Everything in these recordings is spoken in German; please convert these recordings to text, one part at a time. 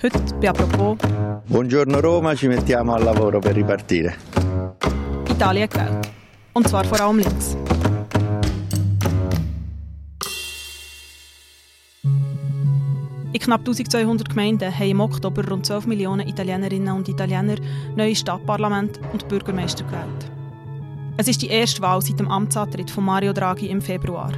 Heute bei «Apropos» Buongiorno Roma, ci mettiamo al lavoro per ripartire. Italien gewählt. Und zwar vor allem links. In knapp 1200 Gemeinden haben im Oktober rund 12 Millionen Italienerinnen und Italiener neue Stadtparlament und Bürgermeister gewählt. Es ist die erste Wahl seit dem Amtsantritt von Mario Draghi im Februar.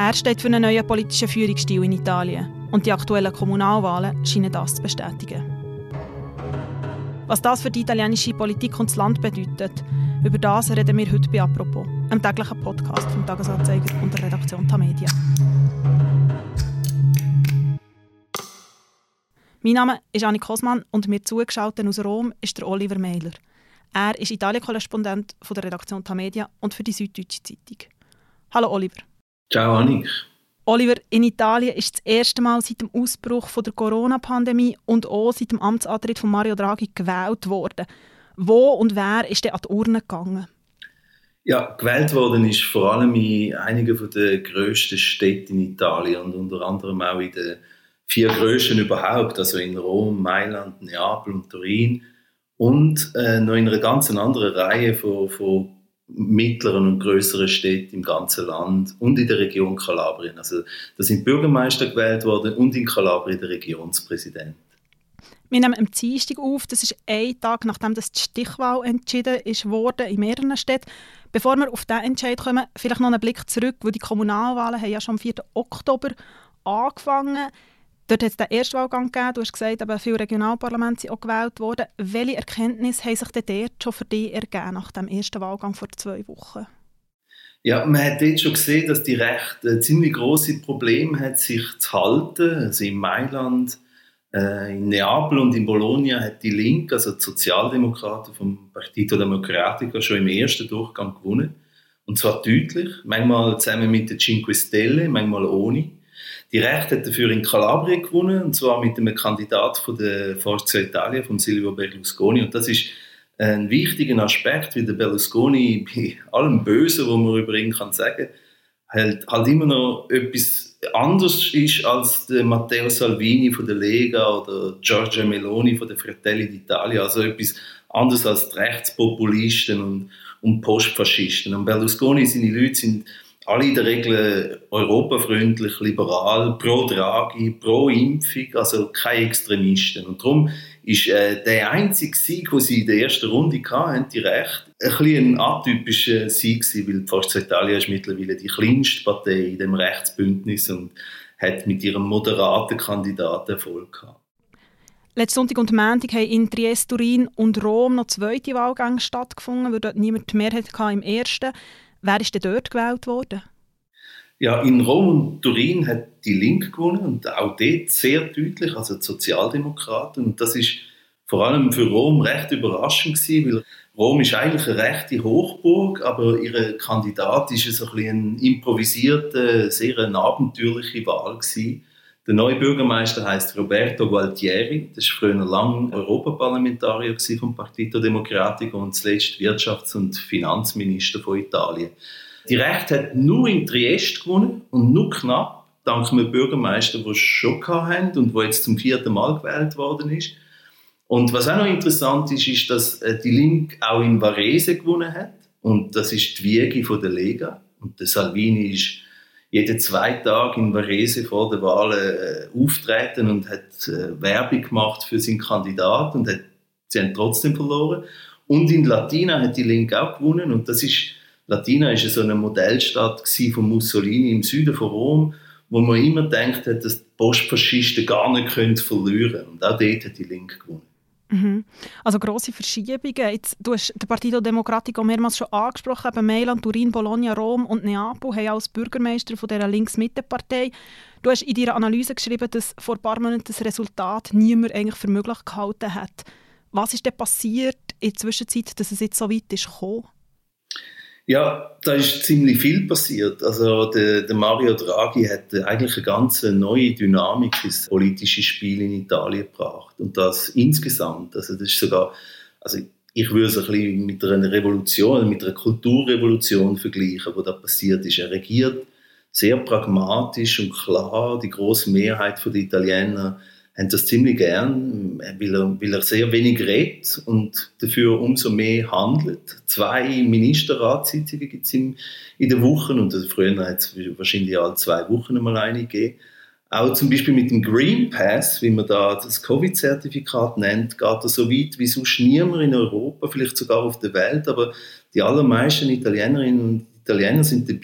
Er steht für einen neuen politischen Führungsstil in Italien und die aktuellen Kommunalwahlen scheinen das zu bestätigen. Was das für die italienische Politik und das Land bedeutet, über das reden wir heute bei «Apropos», einem täglichen Podcast vom Tagesanzeiger und der Redaktion Tamedia. Mein Name ist Annik Kosmann und mir zugeschaltet aus Rom ist der Oliver Meiler. Er ist Italien-Korrespondent der Redaktion Tamedia und für die Süddeutsche Zeitung. Hallo Oliver. Ciao Annik. Oliver, in Italien ist das erste Mal seit dem Ausbruch der Corona-Pandemie und auch seit dem Amtsantritt von Mario Draghi gewählt worden. Wo und wer ist denn an die Urne gegangen? Ja, gewählt worden ist vor allem in einigen der grössten Städte in Italien und unter anderem auch in den vier grössten überhaupt, also in Rom, Mailand, Neapel und Turin und äh, noch in einer ganz anderen Reihe von, von mittleren und größeren Städten im ganzen Land und in der Region Kalabrien. Also da sind Bürgermeister gewählt worden und in Kalabrien der Regionspräsident. Wir nehmen am Dienstag auf, das ist ein Tag, nachdem das die Stichwahl entschieden ist worden in mehreren Städten. Bevor wir auf diesen Entscheid kommen, vielleicht noch einen Blick zurück, wo die Kommunalwahlen haben ja schon am 4. Oktober angefangen Dort hat es den Erstwahlgang gegeben. Du hast gesagt, aber viele Regionalparlamente sind auch gewählt worden. Welche Erkenntnisse haben sich dort schon für dich ergeben nach dem ersten Wahlgang vor zwei Wochen? Ja, man hat dort schon gesehen, dass die Rechte ziemlich große Probleme hat, sich zu halten. Also in Mailand, äh, in Neapel und in Bologna hat die Linke, also die Sozialdemokraten vom Partito Democratico, schon im ersten Durchgang gewonnen. Und zwar deutlich, manchmal zusammen mit den Cinque Stelle, manchmal ohne. Die Rechte hat dafür in Kalabrien gewonnen, und zwar mit einem Kandidat von der Forza Italia, von Silvio Berlusconi. Und das ist ein wichtiger Aspekt, wie der Berlusconi bei allem Bösen, was man über ihn kann sagen halt, halt immer noch etwas anderes ist als der Matteo Salvini von der Lega oder Giorgia Meloni von der Fratelli d'Italia. Also etwas anderes als die Rechtspopulisten und, und Postfaschisten. Und Berlusconi, seine Leute sind alle in der Regel europafreundlich, liberal, pro Draghi, pro Impfung, also keine Extremisten. Und darum ist äh, der einzige Sieg, den sie in der ersten Runde hatten, die Recht, ein bisschen ein atypischer Sieg gewesen, weil Forza Italia ist mittlerweile die kleinste Partei in dem Rechtsbündnis und hat mit ihrem moderaten Kandidaten Erfolg gehabt. Letzten Sonntag und Montag haben in Triest, Turin und Rom noch zweite Wahlgänge stattgefunden, weil dort niemand die Mehrheit im ersten. Wer ist denn dort gewählt worden? Ja, in Rom und Turin hat die Linke gewonnen und auch dort sehr deutlich, also die Sozialdemokraten. Und das ist vor allem für Rom recht überraschend gewesen, weil Rom ist eigentlich eine rechte Hochburg, aber ihre Kandidat ist so ein eine improvisierte, sehr abenteuerliche Wahl gewesen. Der neue Bürgermeister heißt Roberto Gualtieri. Das war früher lang Europaparlamentarier vom Partito Democratico und zuletzt Wirtschafts- und Finanzminister von Italien. Die Rechte hat nur in Triest gewonnen und nur knapp, dank einem Bürgermeister, den schon hatten und der jetzt zum vierten Mal gewählt worden ist. Und was auch noch interessant ist, ist, dass äh, die Link auch in Varese gewonnen hat. Und das ist die Wiege von der Lega. Und der Salvini ist jeden zwei Tage in Varese vor der Wahl äh, auftreten und hat äh, Werbung gemacht für seinen Kandidat und hat, sie haben trotzdem verloren. Und in Latina hat die Linke auch gewonnen und das ist, Latina ist so eine Modellstadt von Mussolini im Süden von Rom, wo man immer denkt hat, dass die Postfaschisten gar nicht können verlieren Und auch dort hat die Linke gewonnen. Mhm. Also grosse Verschiebungen. Jetzt, du hast den Partito Democratico mehrmals schon angesprochen. Eben Mailand, Turin, Bologna, Rom und Neapel haben als Bürgermeister von dieser Links-Mitte-Partei. Du hast in deiner Analyse geschrieben, dass vor ein paar Monaten das Resultat niemand eigentlich für möglich gehalten hat. Was ist denn passiert in der Zwischenzeit, dass es jetzt so weit ist gekommen? Ja, da ist ziemlich viel passiert. Also der, der, Mario Draghi hat eigentlich eine ganz neue Dynamik ins politische Spiel in Italien gebracht und das insgesamt. Also das ist sogar, also ich würde es ein bisschen mit einer Revolution, mit einer Kulturrevolution vergleichen, wo da passiert ist. Er regiert sehr pragmatisch und klar. Die große Mehrheit der Italiener haben das ziemlich gern, weil er, weil er sehr wenig redet und dafür umso mehr handelt. Zwei Ministerratssitzungen gibt es in den Wochen und früher hat es wahrscheinlich alle zwei Wochen einmal eine gegeben. Auch zum Beispiel mit dem Green Pass, wie man da das Covid-Zertifikat nennt, geht er so weit wie sonst niemand in Europa, vielleicht sogar auf der Welt, aber die allermeisten Italienerinnen und Italiener sind dabei.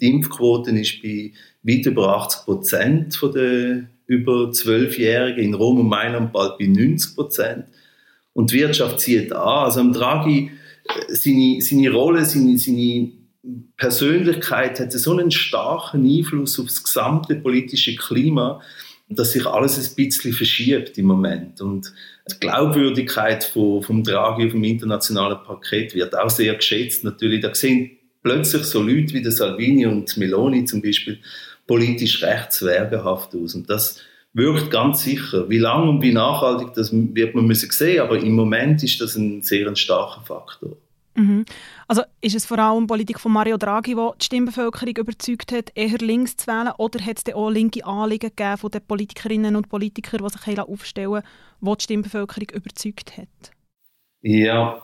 Die Impfquote ist bei weit über 80 Prozent der über Zwölfjährigen, in Rom und Mailand bald bei 90 Prozent. Und die Wirtschaft zieht an. Also am Draghi, äh, seine, seine Rolle, seine, seine Persönlichkeit hat so einen starken Einfluss auf das gesamte politische Klima, dass sich alles ein bisschen verschiebt im Moment. Und die Glaubwürdigkeit von, vom Draghi auf dem internationalen Paket wird auch sehr geschätzt. Natürlich, da sehen plötzlich so Leute wie der Salvini und Meloni zum Beispiel politisch rechtswergehaft aus. Und das wirkt ganz sicher. Wie lang und wie nachhaltig, das wird man müssen sehen, aber im Moment ist das ein sehr starker Faktor. Mhm. Also ist es vor allem Politik von Mario Draghi, die die Stimmbevölkerung überzeugt hat, eher links zu wählen, oder hat es auch linke Anliegen gegeben von den Politikerinnen und Politikern, die sich aufstellen die die Stimmbevölkerung überzeugt hat? Ja,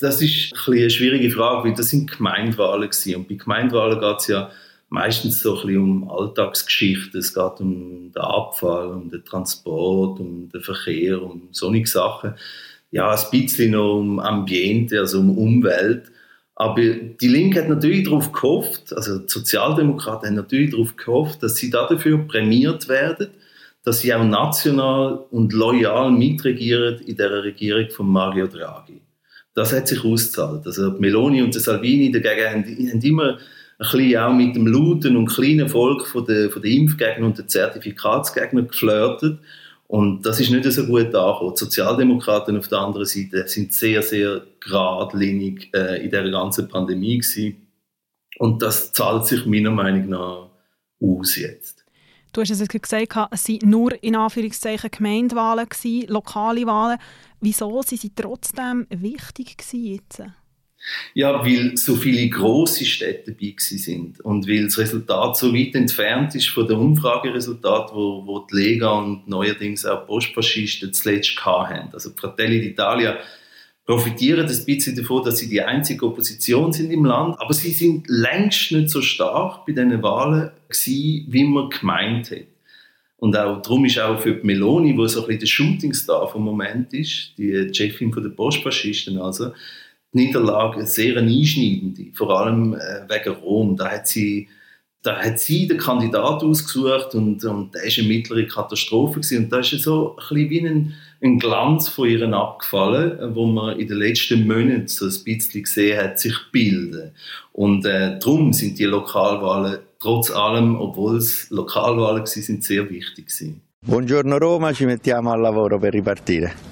das ist ein eine schwierige Frage, weil das sind Gemeindewahlen gewesen. und bei Gemeindewahlen geht es ja meistens so ein bisschen um Alltagsgeschichten. Es geht um den Abfall, um den Transport, um den Verkehr, um solche Sachen ja, ein bisschen noch um Ambiente, also um Umwelt. Aber die Linke hat natürlich darauf gehofft, also die Sozialdemokraten haben natürlich darauf gehofft, dass sie dafür prämiert werden, dass sie auch national und loyal mitregieren in der Regierung von Mario Draghi. Das hat sich ausgezahlt. Also Meloni und Salvini dagegen haben, haben immer bisschen auch mit dem lauten und kleinen Volk von den, von den Impfgegnern und den Zertifikatsgegnern geflirtet und das ist nicht so gut angekommen. Die Sozialdemokraten auf der anderen Seite sind sehr, sehr geradlinig äh, in der ganzen Pandemie gewesen. Und das zahlt sich meiner Meinung nach aus jetzt. Du hast es gesagt, es waren nur in Anführungszeichen Gemeindewahlen, lokale Wahlen. Wieso sind sie trotzdem wichtig jetzt? Ja, weil so viele große Städte dabei sind und weil das Resultat so weit entfernt ist von dem Umfrageresultat, wo, wo die Lega und neuerdings auch Postfaschisten zuletzt hatten. Also Fratelli d'Italia profitieren ein bisschen davon, dass sie die einzige Opposition sind im Land, aber sie sind längst nicht so stark bei diesen Wahlen gewesen, wie man gemeint hat. Und auch darum ist auch für die Meloni, wo so ein bisschen der Shootingstar vom Moment ist, die Chefin der Postfaschisten also, Niederlage sehr einschneidende, vor allem äh, wegen Rom. Da hat sie da hat sie den Kandidat ausgesucht und, und der war eine mittlere Katastrophe gewesen. und da ist so ein bisschen wie ein, ein Glanz von ihr abgefallen, wo man in den letzten Monaten so ein bisschen gesehen hat, sich bilden. Und äh, darum sind die Lokalwahlen trotz allem, obwohl es Lokalwahlen waren, sehr wichtig gewesen. Buongiorno Roma, ci mettiamo al lavoro per ripartire.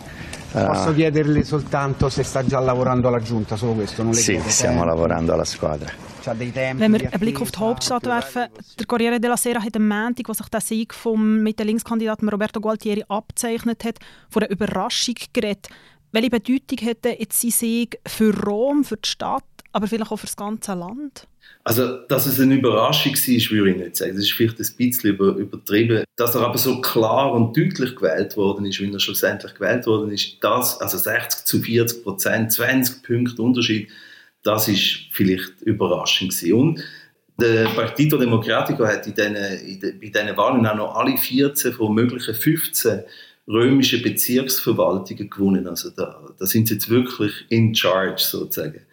Posso chiederle soltanto se sta già lavorando alla Giunta, solo questo? Non le sì, chiedo stiamo tempi. lavorando alla squadra. Wenn wir einen Blick auf die Hauptstadt werfen, der Corriere della Sera hat am Montag, wo sich der Sieg vom mit dem Linkskandidaten Roberto Gualtieri abzeichnet hat, von einer Überraschung geredet. Welche Bedeutung hätte jetzt sein Sieg für Rom, für die Stadt, aber vielleicht auch für das ganze Land? Also, dass es eine Überraschung war, würde ich nicht sagen. Das ist vielleicht ein bisschen über, übertrieben. Dass er aber so klar und deutlich gewählt worden ist, wie er schlussendlich gewählt worden ist, das, also 60 zu 40 Prozent, 20 Punkte Unterschied, das ist vielleicht überraschend gewesen. Und der Partito Democratico hat in diesen, in den, bei diesen Wahlen auch noch alle 14 von möglichen 15 römischen Bezirksverwaltungen gewonnen. Also da, da sind sie jetzt wirklich in charge sozusagen.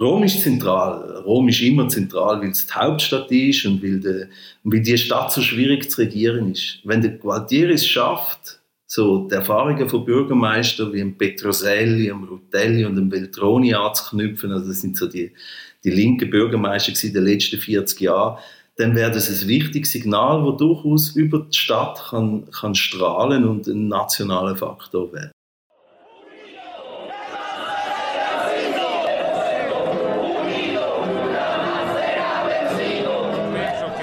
Rom ist zentral. Rom ist immer zentral, weil es die Hauptstadt ist und weil, de, weil die Stadt so schwierig zu regieren ist. Wenn der Gualtieri es schafft, so die Erfahrungen von Bürgermeistern wie dem Petroselli, dem Rutelli und dem Beltroni anzuknüpfen, also das sind so die, die linken Bürgermeister in den letzten 40 Jahren, dann wäre das ein wichtiges Signal, das durchaus über die Stadt kann, kann strahlen und ein nationaler Faktor werden.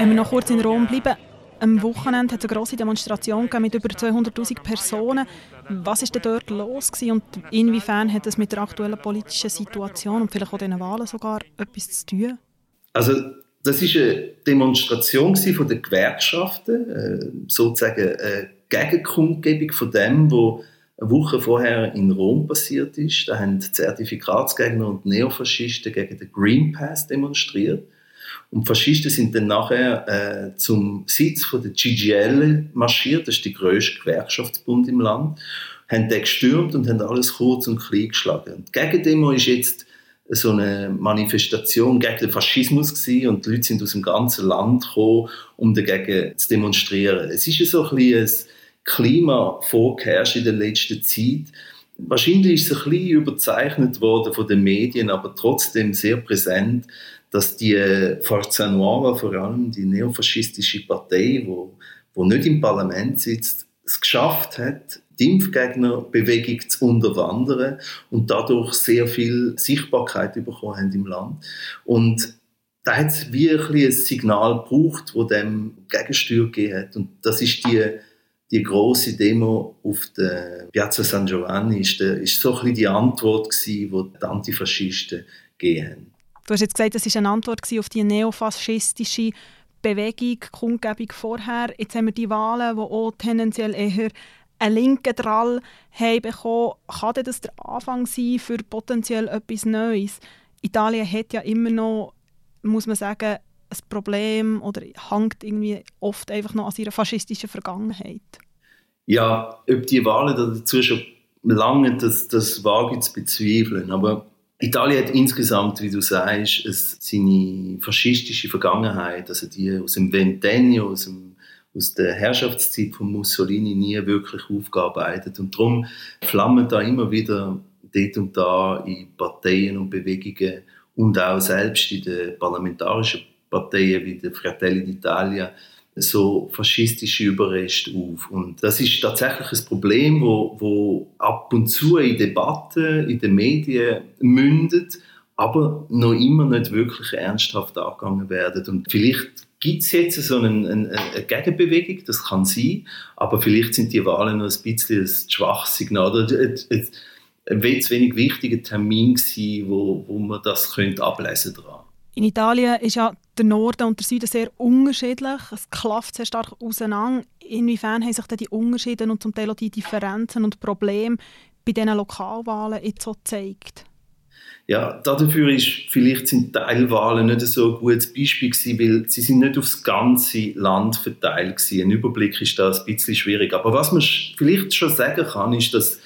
Wenn wir noch kurz in Rom bleiben, am Wochenende hat es eine grosse Demonstration mit über 200'000 Personen. Was war denn dort los und inwiefern hat das mit der aktuellen politischen Situation und vielleicht auch den Wahlen sogar etwas zu tun? Also das ist eine Demonstration von den Gewerkschaften, äh, sozusagen eine Gegenkundgebung von dem, was eine Woche vorher in Rom passiert ist. Da haben Zertifikatsgegner und Neofaschisten gegen den Green Pass demonstriert. Und Faschisten sind dann nachher äh, zum Sitz von der CGL marschiert, das ist der grösste Gewerkschaftsbund im Land, haben den gestürmt und haben alles kurz und klein geschlagen. Und die Gegendemo ist jetzt so eine Manifestation gegen den Faschismus gewesen und die Leute sind aus dem ganzen Land gekommen, um dagegen zu demonstrieren. Es ist so ein, ein Klima vorgeherrscht in der letzten Zeit. Wahrscheinlich ist es ein bisschen überzeichnet worden von den Medien, aber trotzdem sehr präsent, dass die Forza Nuova, vor allem die neofaschistische Partei, wo, wo nicht im Parlament sitzt, es geschafft hat, die Impfgegnerbewegung zu unterwandern und dadurch sehr viel Sichtbarkeit bekommen haben im Land. Und da hat es wie ein, Signal gebraucht, das dem Gegensteuer gegeben hat. Und das ist die, die große Demo auf der Piazza San Giovanni, ist, der, ist so ein bisschen die Antwort gewesen, die die Antifaschisten gegeben haben. Du hast jetzt gesagt, das war eine Antwort auf die neofaschistische Bewegung, Kundgebung vorher. Jetzt haben wir die Wahlen, die auch tendenziell eher einen linken Drall haben bekommen. Kann das der Anfang sein für potenziell etwas Neues? Italien hat ja immer noch, muss man sagen, ein Problem oder hängt irgendwie oft einfach noch an ihrer faschistischen Vergangenheit. Ja, ob die Wahlen dazu schon lange, das, das wage ich zu bezweifeln. Aber Italien hat insgesamt, wie du sagst, es, seine faschistische Vergangenheit, also die aus dem Ventennio, aus, aus der Herrschaftszeit von Mussolini nie wirklich aufgearbeitet. Und darum flammen da immer wieder dort und da in Parteien und Bewegungen und auch selbst in den parlamentarischen Parteien wie der Fratelli d'Italia so faschistische Überreste auf. Und das ist tatsächlich ein Problem, wo, wo ab und zu in Debatten, in den Medien mündet, aber noch immer nicht wirklich ernsthaft angegangen werden. Und vielleicht gibt es jetzt so eine, eine, eine, Gegenbewegung, das kann sein, aber vielleicht sind die Wahlen noch ein bisschen ein schwaches Signal oder ein, ein, ein wenig wichtiger Termin gewesen, wo, wo man das könnte ablesen daran. In Italien ist ja der Norden und der Süden sehr unterschiedlich. Es klafft sehr stark auseinander. Inwiefern haben sich die Unterschiede und zum Teil auch die Differenzen und Probleme bei diesen Lokalwahlen jetzt so gezeigt? Ja, dafür ist vielleicht sind Teilwahlen nicht so ein gutes Beispiel gewesen, weil sie sind nicht aufs ganze Land verteilt gewesen. Ein Überblick ist da ein bisschen schwierig. Aber was man vielleicht schon sagen kann, ist, dass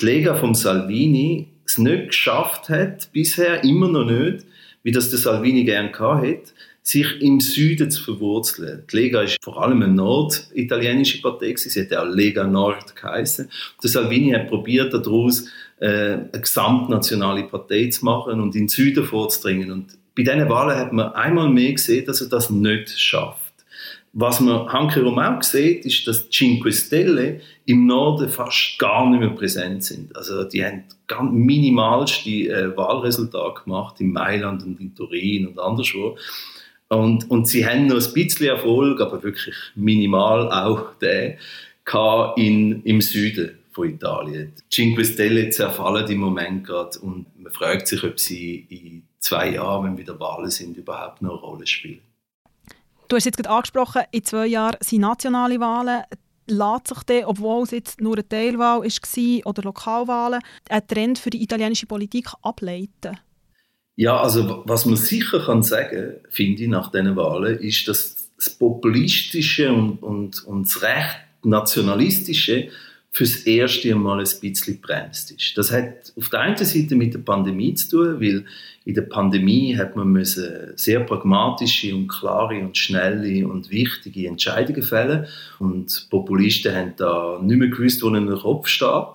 die Lega von Salvini es nicht geschafft hat, bisher immer noch nicht, wie das der Salvini gerne hat, sich im Süden zu verwurzeln. Die Lega ist vor allem eine norditalienische Partei, sie hat auch Lega Nord geheißen. Der Salvini hat probiert, daraus äh, eine gesamtnationale Partei zu machen und in den Süden vorzudringen. Und bei diesen Wahlen hat man einmal mehr gesehen, dass er das nicht schafft. Was man hankerum auch sieht, ist, dass die Cinque Stelle im Norden fast gar nicht mehr präsent sind. Also die haben ganz minimalste äh, Wahlresultate gemacht in Mailand und in Turin und anderswo. Und, und sie haben noch ein bisschen Erfolg, aber wirklich minimal auch der, in, im Süden von Italien. Die Cinque Stelle zerfallen im Moment gerade und man fragt sich, ob sie in zwei Jahren, wenn wieder Wahlen sind, überhaupt noch eine Rolle spielen. Du hast jetzt gerade angesprochen, in zwei Jahren sind nationale Wahlen. Lässt sich dann, obwohl es jetzt nur eine Teilwahl war oder Lokalwahlen, ein Trend für die italienische Politik ableiten? Ja, also was man sicher kann sagen, finde ich, nach diesen Wahlen, ist, dass das Populistische und, und, und das Recht Nationalistische fürs erste Mal ein bisschen bremst ist. Das hat auf der einen Seite mit der Pandemie zu tun, weil in der Pandemie hat man müssen sehr pragmatische und klare und schnelle und wichtige Entscheidungen fällen und Populisten haben da nicht mehr gewusst, wo ihnen der Kopf steht.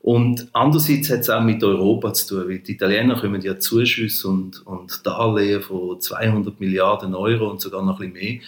Und andererseits hat es auch mit Europa zu tun, weil die Italiener kommen ja Zuschüsse und, und Darlehen von 200 Milliarden Euro und sogar noch ein bisschen mehr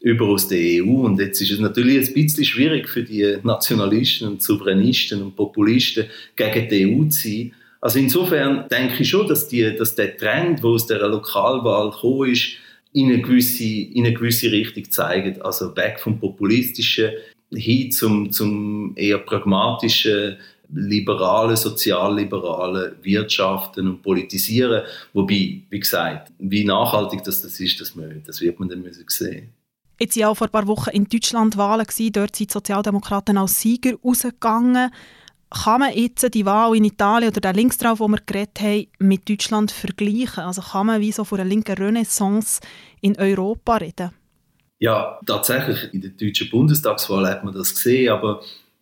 über aus der EU. Und jetzt ist es natürlich ein bisschen schwierig für die Nationalisten und Souveränisten und Populisten gegen die EU zu sein. Also insofern denke ich schon, dass, die, dass der Trend, der aus der Lokalwahl gekommen ist, in eine gewisse, in eine gewisse Richtung zeigt. Also weg vom Populistischen hin zum, zum eher pragmatischen, liberalen, sozialliberalen Wirtschaften und Politisieren. Wobei, wie gesagt, wie nachhaltig das, das ist, das, das wird man dann müssen sehen Jetzt waren auch vor ein paar Wochen in Deutschland Wahlen. Dort sind die Sozialdemokraten als Sieger rausgegangen. Kann man jetzt die Wahl in Italien oder der Linksdrauf, wo wir geredet haben, mit Deutschland vergleichen? Also kann man wie so von einer linken Renaissance in Europa reden? Ja, tatsächlich. In der deutschen Bundestagswahl hat man das gesehen, aber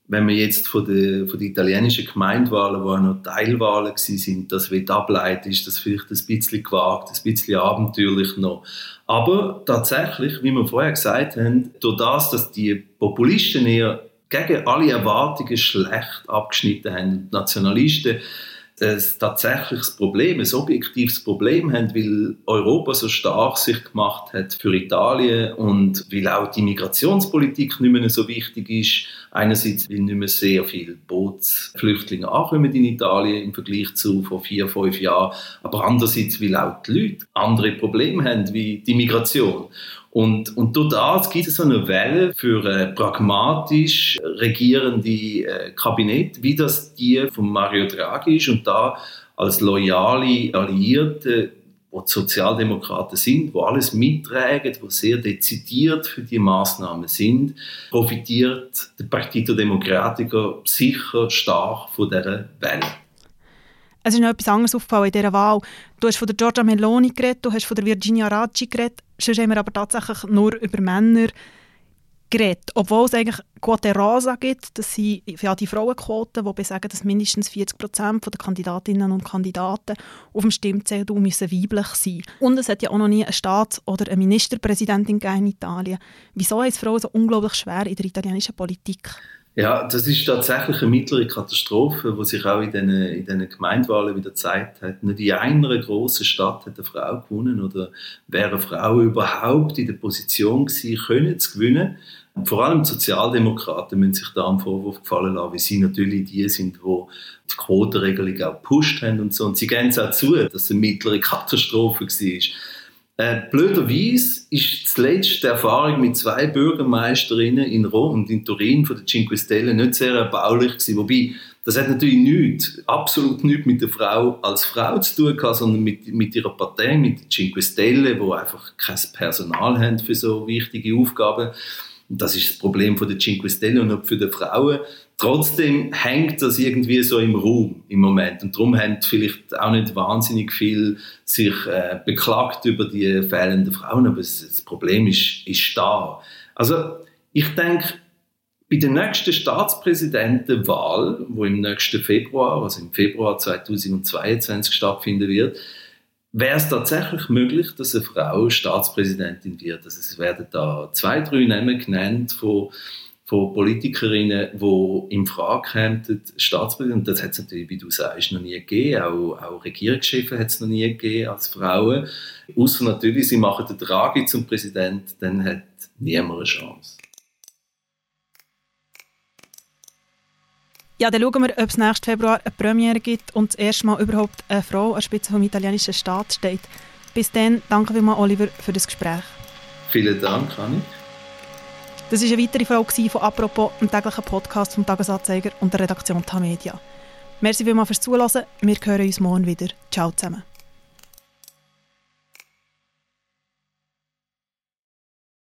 wenn man jetzt von den, von den italienischen Gemeindewahlen, die auch noch Teilwahlen sind, das wird ableiten, ist das vielleicht ein bisschen gewagt, ein bisschen abenteuerlich noch. Aber tatsächlich, wie wir vorher gesagt haben, durch das, dass die Populisten eher gegen alle Erwartungen schlecht abgeschnitten haben, die Nationalisten ein tatsächliches Problem, ein objektives Problem haben, weil Europa so stark sich gemacht hat für Italien und weil auch die Migrationspolitik nicht mehr so wichtig ist. Einerseits, weil nicht mehr sehr viele Bootsflüchtlinge ankommen in Italien im Vergleich zu vor vier, fünf Jahren, aber andererseits, weil auch die Leute andere Probleme haben, wie die Migration. Und, und durch gibt es so eine Welle für ein pragmatisch regierende äh, Kabinett, wie das die von Mario Draghi ist und da als loyale Alliierte, wo die Sozialdemokraten sind, wo alles mittragen, wo sehr dezidiert für die Maßnahmen sind, profitiert der Partito Democratico sicher stark von dieser Welle. Es ist noch etwas anderes aufgefallen in dieser Wahl. Du hast von der Giorgia Meloni geredet, du hast von der Virginia Raggi geredet, sonst haben wir aber tatsächlich nur über Männer. Obwohl es eigentlich Quote Rosa gibt, das sind ja die Frauenquoten, die besagen, dass mindestens 40 Prozent der Kandidatinnen und Kandidaten auf dem Stimmzettel müssen weiblich sein Und es hat ja auch noch nie eine Staats- oder eine Ministerpräsidentin in Italien. Wieso ist Frauen so unglaublich schwer in der italienischen Politik? Ja, das ist tatsächlich eine mittlere Katastrophe, die sich auch in diesen, in diesen Gemeindewahlen wieder gezeigt hat. Nicht in einer grossen Stadt hat eine Frau gewonnen oder wäre Frau überhaupt in der Position gewesen, können zu gewinnen. Und vor allem die Sozialdemokraten müssen sich da am Vorwurf gefallen lassen, weil sie natürlich die sind, die die Quotenregelung auch gepusht haben und so. Und sie geben es auch zu, dass es eine mittlere Katastrophe war. Äh, blöderweise ist die Erfahrung mit zwei Bürgermeisterinnen in Rom und in Turin von der Cinque Stelle nicht sehr erbaulich gewesen. Wobei, das hat natürlich nichts, absolut nichts mit der Frau als Frau zu tun gehabt, sondern mit, mit ihrer Partei, mit der Cinque Stelle, wo einfach kein Personal haben für so wichtige Aufgaben. Und das ist das Problem von der Cinque Stelle und auch für die Frauen. Trotzdem hängt das irgendwie so im Raum im Moment. Und darum haben vielleicht auch nicht wahnsinnig viel sich äh, beklagt über die fehlenden Frauen. Aber das Problem ist, ist da. Also, ich denke, bei der nächsten Staatspräsidentenwahl, wo im nächsten Februar, also im Februar 2022 stattfinden wird, wäre es tatsächlich möglich, dass eine Frau Staatspräsidentin wird. Also es werden da zwei, drei Namen genannt von, von Politikerinnen, die in Frage kämen, Staatspräsidentin. Das hat es natürlich, wie du sagst, noch nie gegeben. Auch, auch Regierungschefe hat es noch nie gegeben als Frauen. Außer natürlich, sie machen den Draghi zum Präsident, dann hat niemand eine Chance. Ja, dann schauen wir, ob es nächsten Februar eine Premiere gibt und das erste Mal überhaupt eine Frau an der Spitze vom italienischen Staat steht. Bis dann, danke vielmals, Oliver, für das Gespräch. Vielen Dank, Annik. Das war eine weitere Folge von «Apropos», dem täglichen Podcast vom «Tagesanzeiger» und der Redaktion Tamedia. Merci vielmals fürs Zuhören. Wir hören uns morgen wieder. Ciao zusammen.